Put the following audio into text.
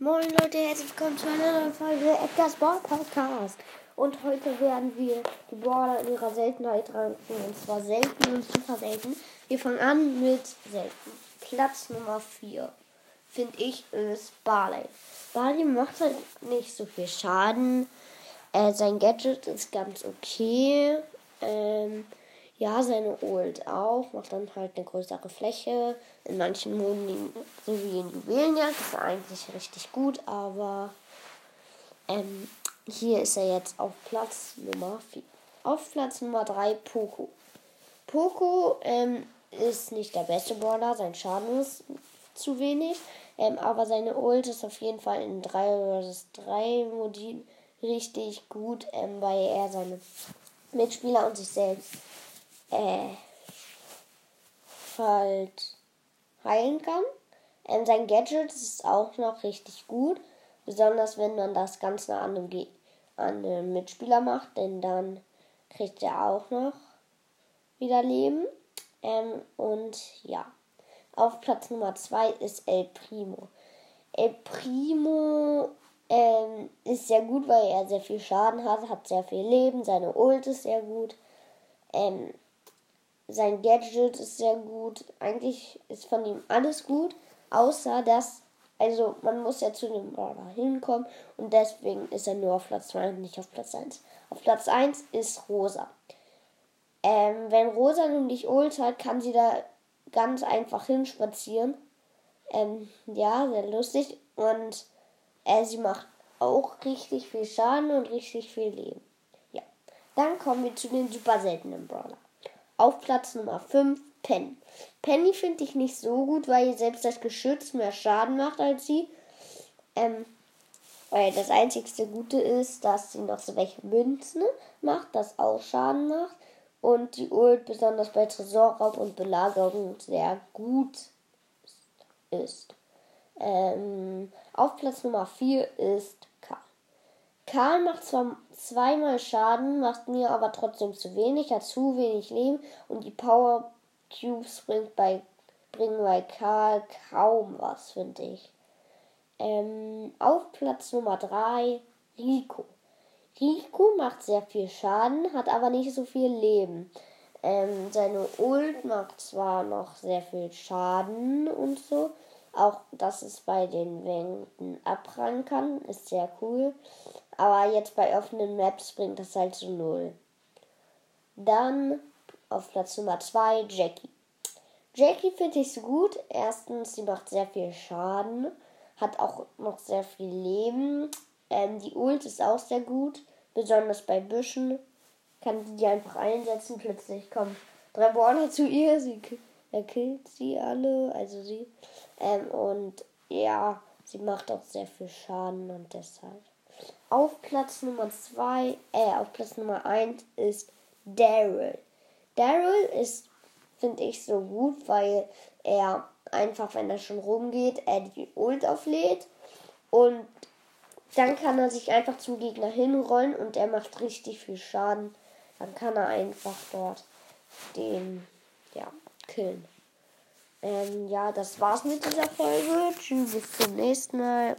Moin Leute, herzlich willkommen zu einer neuen Folge Edgar's Ball Podcast. Und heute werden wir die Brawler in ihrer Seltenheit ranken. Und zwar selten und super selten. Wir fangen an mit selten. Platz Nummer 4, finde ich, ist Barley. Barley macht halt nicht so viel Schaden. Äh, sein Gadget ist ganz okay. Ähm, ja, seine Ult auch. Macht dann halt eine größere Fläche. In manchen Moden, so wie in Juwelenjagd, ist er eigentlich richtig gut. Aber ähm, hier ist er jetzt auf Platz Nummer 4. Auf Platz Nummer 3 Poco. Poco ähm, ist nicht der beste Brawler. Sein Schaden ist zu wenig. Ähm, aber seine Ult ist auf jeden Fall in 3 vs 3 Modi richtig gut, ähm, weil er seine Mitspieler und sich selbst äh, halt heilen kann. Ähm, sein Gadget ist auch noch richtig gut, besonders wenn man das ganz nah an dem, Ge an dem Mitspieler macht, denn dann kriegt er auch noch wieder Leben. Ähm, und ja, auf Platz Nummer 2 ist El Primo. El Primo ähm, ist sehr gut, weil er sehr viel Schaden hat, hat sehr viel Leben, seine Ult ist sehr gut. Ähm, sein Gadget ist sehr gut. Eigentlich ist von ihm alles gut, außer dass, also man muss ja zu dem Brawler hinkommen und deswegen ist er nur auf Platz 2 und nicht auf Platz 1. Auf Platz 1 ist Rosa. Ähm, wenn Rosa nämlich Ult hat, kann sie da ganz einfach hinspazieren. Ähm, ja, sehr lustig. Und äh, sie macht auch richtig viel Schaden und richtig viel Leben. Ja. Dann kommen wir zu den super seltenen Brawler. Auf Platz Nummer 5 Penny. Penny finde ich nicht so gut, weil selbst das Geschütz mehr Schaden macht als sie. Ähm, weil das einzigste Gute ist, dass sie noch so welche Münzen macht, das auch Schaden macht. Und die Ult besonders bei Tresorraub und Belagerung sehr gut ist. Ähm, auf Platz Nummer 4 ist Karl macht zwar zweimal Schaden, macht mir aber trotzdem zu wenig, hat zu wenig Leben und die Power Cubes bringt bei, bringen bei Karl kaum was, finde ich. Ähm, auf Platz Nummer 3 Rico. Rico macht sehr viel Schaden, hat aber nicht so viel Leben. Ähm, seine Ult macht zwar noch sehr viel Schaden und so, auch dass es bei den Wänden abprallen kann, ist sehr cool. Aber jetzt bei offenen Maps bringt das halt zu null. Dann auf Platz Nummer 2 Jackie. Jackie finde ich so gut. Erstens, sie macht sehr viel Schaden, hat auch noch sehr viel Leben. Ähm, die Ult ist auch sehr gut, besonders bei Büschen. Kann sie die einfach einsetzen. Plötzlich kommen drei Border zu ihr. Sie er killt sie alle, also sie. Ähm, und ja, sie macht auch sehr viel Schaden und deshalb. Auf Platz Nummer 2, äh, auf Platz Nummer 1 ist Daryl. Daryl ist, finde ich, so gut, weil er einfach, wenn er schon rumgeht, er die Ult auflädt und dann kann er sich einfach zum Gegner hinrollen und er macht richtig viel Schaden. Dann kann er einfach dort den, ja, killen. Ähm, ja, das war's mit dieser Folge. Tschüss, bis zum nächsten Mal.